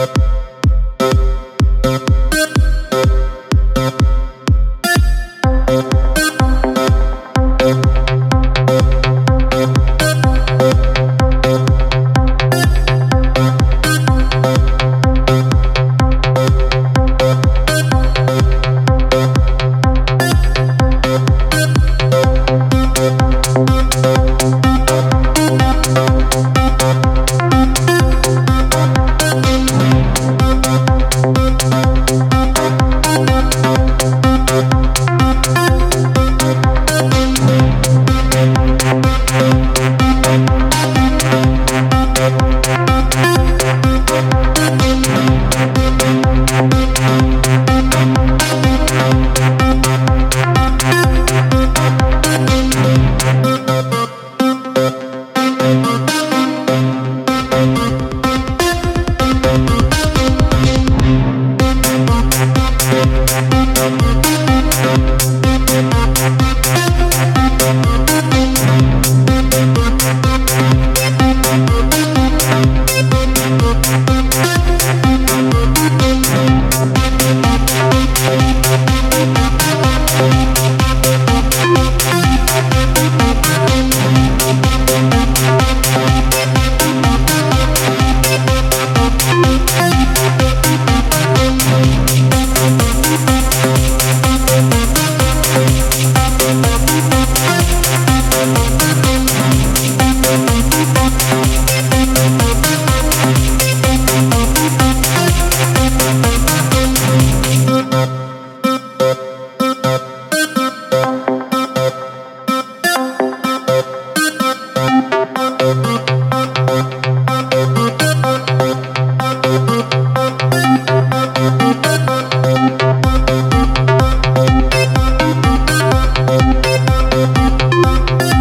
Thank Música